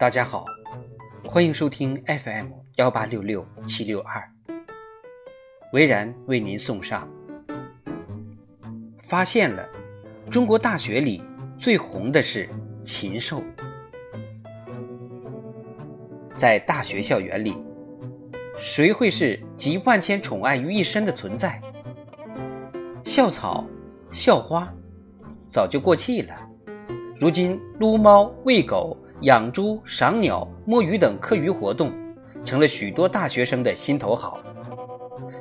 大家好，欢迎收听 FM 幺八六六七六二，维然为您送上。发现了，中国大学里最红的是禽兽。在大学校园里，谁会是集万千宠爱于一身的存在？校草、校花早就过气了，如今撸猫、喂狗。养猪、赏鸟、摸鱼等课余活动，成了许多大学生的心头好。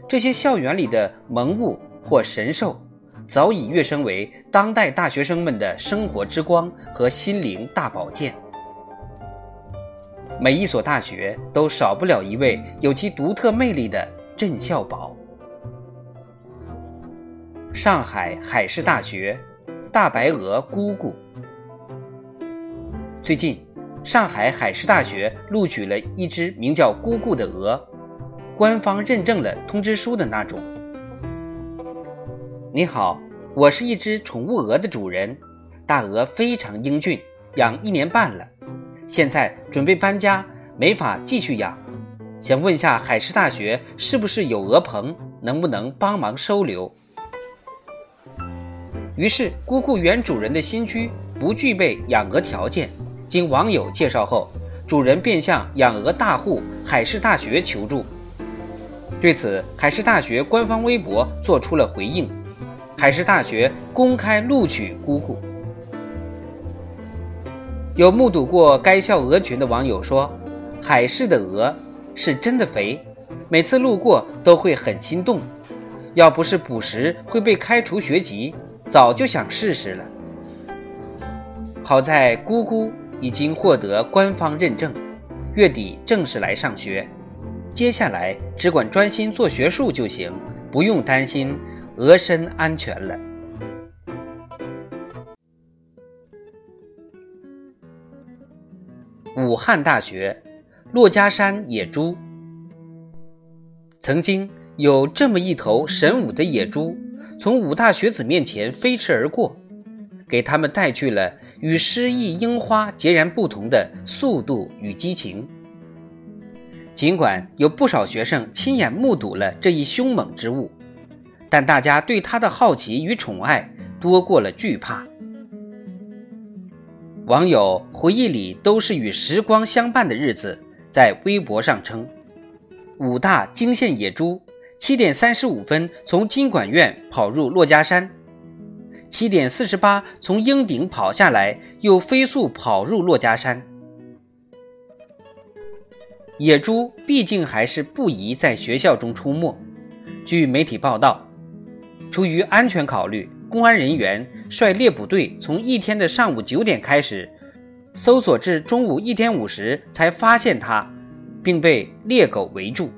这些校园里的萌物或神兽，早已跃升为当代大学生们的生活之光和心灵大保健。每一所大学都少不了一位有其独特魅力的镇校宝。上海海事大学，大白鹅姑姑。最近。上海海事大学录取了一只名叫“姑姑”的鹅，官方认证了通知书的那种。你好，我是一只宠物鹅的主人，大鹅非常英俊，养一年半了，现在准备搬家，没法继续养，想问下海事大学是不是有鹅棚，能不能帮忙收留？于是，姑姑原主人的新居不具备养鹅条件。经网友介绍后，主人便向养鹅大户海事大学求助。对此，海事大学官方微博做出了回应：海事大学公开录取姑姑。有目睹过该校鹅群的网友说，海事的鹅是真的肥，每次路过都会很心动。要不是捕食会被开除学籍，早就想试试了。好在姑姑。已经获得官方认证，月底正式来上学。接下来只管专心做学术就行，不用担心鹅身安全了。武汉大学，珞珈山野猪。曾经有这么一头神武的野猪，从武大学子面前飞驰而过，给他们带去了。与诗意樱花截然不同的速度与激情。尽管有不少学生亲眼目睹了这一凶猛之物，但大家对它的好奇与宠爱多过了惧怕。网友回忆里都是与时光相伴的日子，在微博上称：“武大惊现野猪，七点三十五分从经管院跑入珞珈山。”七点四十八，从鹰顶跑下来，又飞速跑入珞珈山。野猪毕竟还是不宜在学校中出没。据媒体报道，出于安全考虑，公安人员率猎捕队从一天的上午九点开始，搜索至中午一点五十才发现它，并被猎狗围住。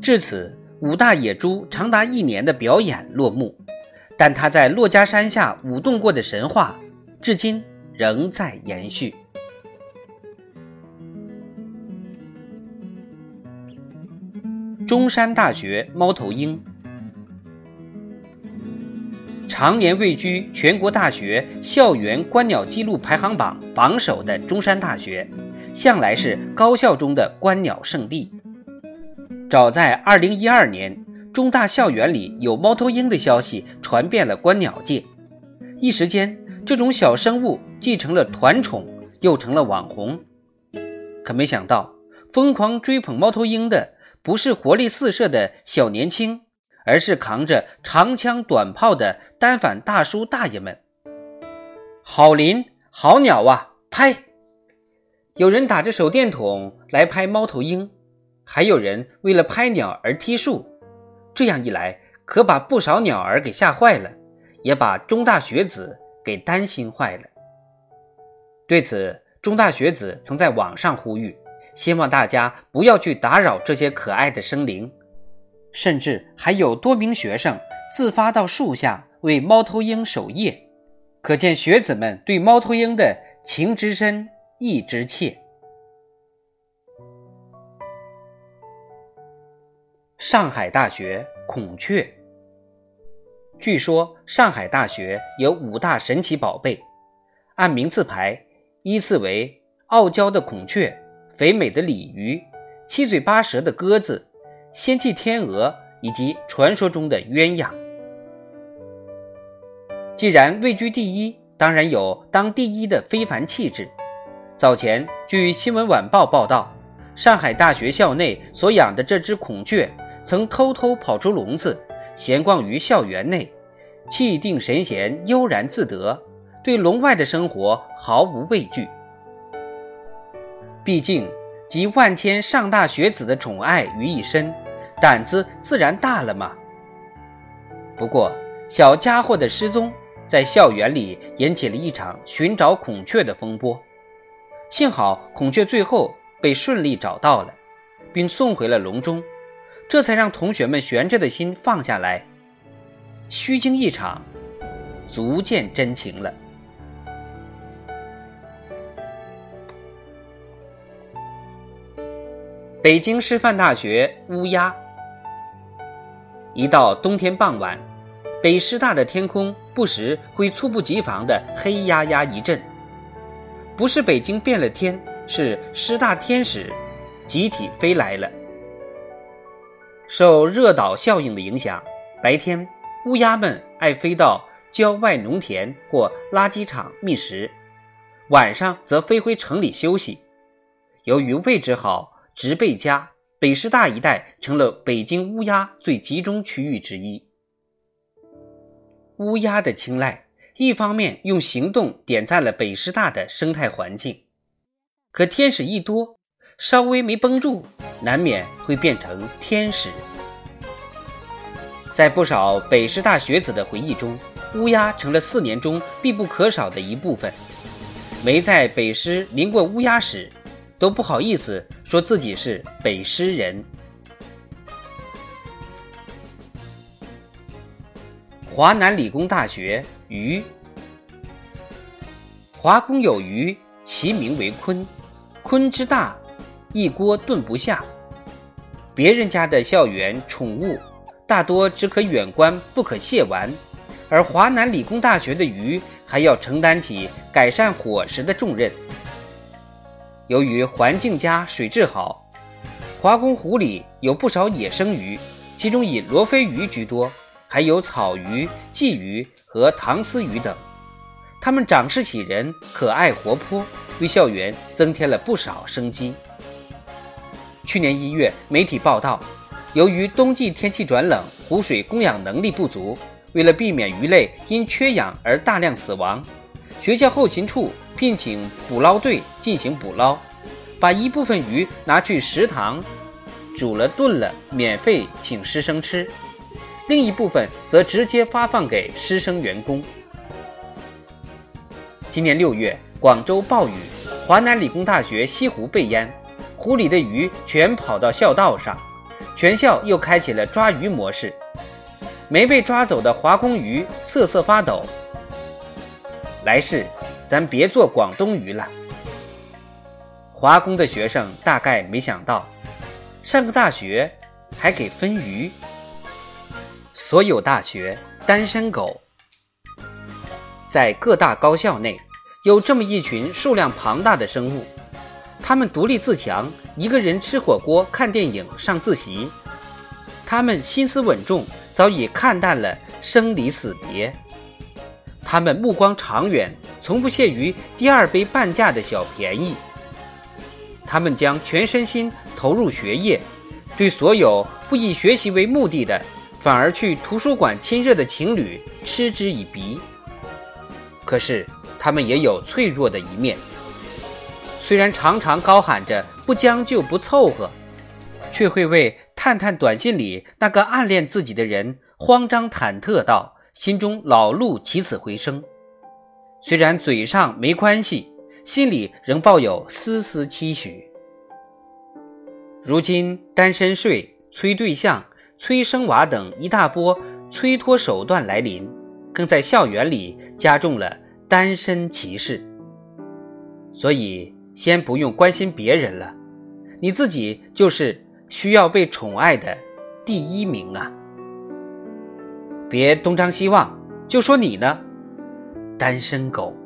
至此，五大野猪长达一年的表演落幕。但他在珞珈山下舞动过的神话，至今仍在延续。中山大学猫头鹰，常年位居全国大学校园观鸟记录排行榜榜首的中山大学，向来是高校中的观鸟圣地。早在二零一二年。中大校园里有猫头鹰的消息传遍了观鸟界，一时间，这种小生物既成了团宠，又成了网红。可没想到，疯狂追捧猫头鹰的不是活力四射的小年轻，而是扛着长枪短炮的单反大叔大爷们。好林，好鸟啊！拍！有人打着手电筒来拍猫头鹰，还有人为了拍鸟而踢树。这样一来，可把不少鸟儿给吓坏了，也把中大学子给担心坏了。对此，中大学子曾在网上呼吁，希望大家不要去打扰这些可爱的生灵，甚至还有多名学生自发到树下为猫头鹰守夜，可见学子们对猫头鹰的情之深，意之切。上海大学孔雀。据说上海大学有五大神奇宝贝，按名次排，依次为：傲娇的孔雀、肥美的鲤鱼、七嘴八舌的鸽子、仙气天鹅以及传说中的鸳鸯。既然位居第一，当然有当第一的非凡气质。早前，据《新闻晚报》报道，上海大学校内所养的这只孔雀，曾偷偷跑出笼子，闲逛于校园内，气定神闲，悠然自得，对笼外的生活毫无畏惧。毕竟，集万千上大学子的宠爱于一身，胆子自然大了嘛。不过，小家伙的失踪。在校园里引起了一场寻找孔雀的风波，幸好孔雀最后被顺利找到了，并送回了笼中，这才让同学们悬着的心放下来。虚惊一场，足见真情了。北京师范大学乌鸦，一到冬天傍晚。北师大的天空不时会猝不及防的黑压压一阵，不是北京变了天，是师大天使集体飞来了。受热岛效应的影响，白天乌鸦们爱飞到郊外农田或垃圾场觅食，晚上则飞回城里休息。由于位置好，植被佳，北师大一带成了北京乌鸦最集中区域之一。乌鸦的青睐，一方面用行动点赞了北师大的生态环境，可天使一多，稍微没绷住，难免会变成天使。在不少北师大学子的回忆中，乌鸦成了四年中必不可少的一部分。没在北师淋过乌鸦时，都不好意思说自己是北师人。华南理工大学鱼，华工有鱼，其名为鲲。鲲之大，一锅炖不下。别人家的校园宠物，大多只可远观，不可亵玩；而华南理工大学的鱼，还要承担起改善伙食的重任。由于环境佳、水质好，华工湖里有不少野生鱼，其中以罗非鱼居多。还有草鱼、鲫鱼和唐丝鱼等，它们长势喜人、可爱活泼，为校园增添了不少生机。去年一月，媒体报道，由于冬季天气转冷，湖水供氧能力不足，为了避免鱼类因缺氧而大量死亡，学校后勤处聘请捕捞队进行捕捞，把一部分鱼拿去食堂煮了炖了，免费请师生吃。另一部分则直接发放给师生员工。今年六月，广州暴雨，华南理工大学西湖被淹，湖里的鱼全跑到校道上，全校又开启了抓鱼模式。没被抓走的华工鱼瑟瑟发抖。来世，咱别做广东鱼了。华工的学生大概没想到，上个大学还给分鱼。所有大学单身狗，在各大高校内有这么一群数量庞大的生物，他们独立自强，一个人吃火锅、看电影、上自习。他们心思稳重，早已看淡了生离死别。他们目光长远，从不屑于第二杯半价的小便宜。他们将全身心投入学业，对所有不以学习为目的的。反而去图书馆亲热的情侣嗤之以鼻。可是他们也有脆弱的一面，虽然常常高喊着不将就不凑合，却会为探探短信里那个暗恋自己的人慌张忐忑到心中老路起死回生。虽然嘴上没关系，心里仍抱有丝丝期许。如今单身睡催对象。催生娃等一大波催托手段来临，更在校园里加重了单身歧视。所以，先不用关心别人了，你自己就是需要被宠爱的第一名啊！别东张西望，就说你呢，单身狗。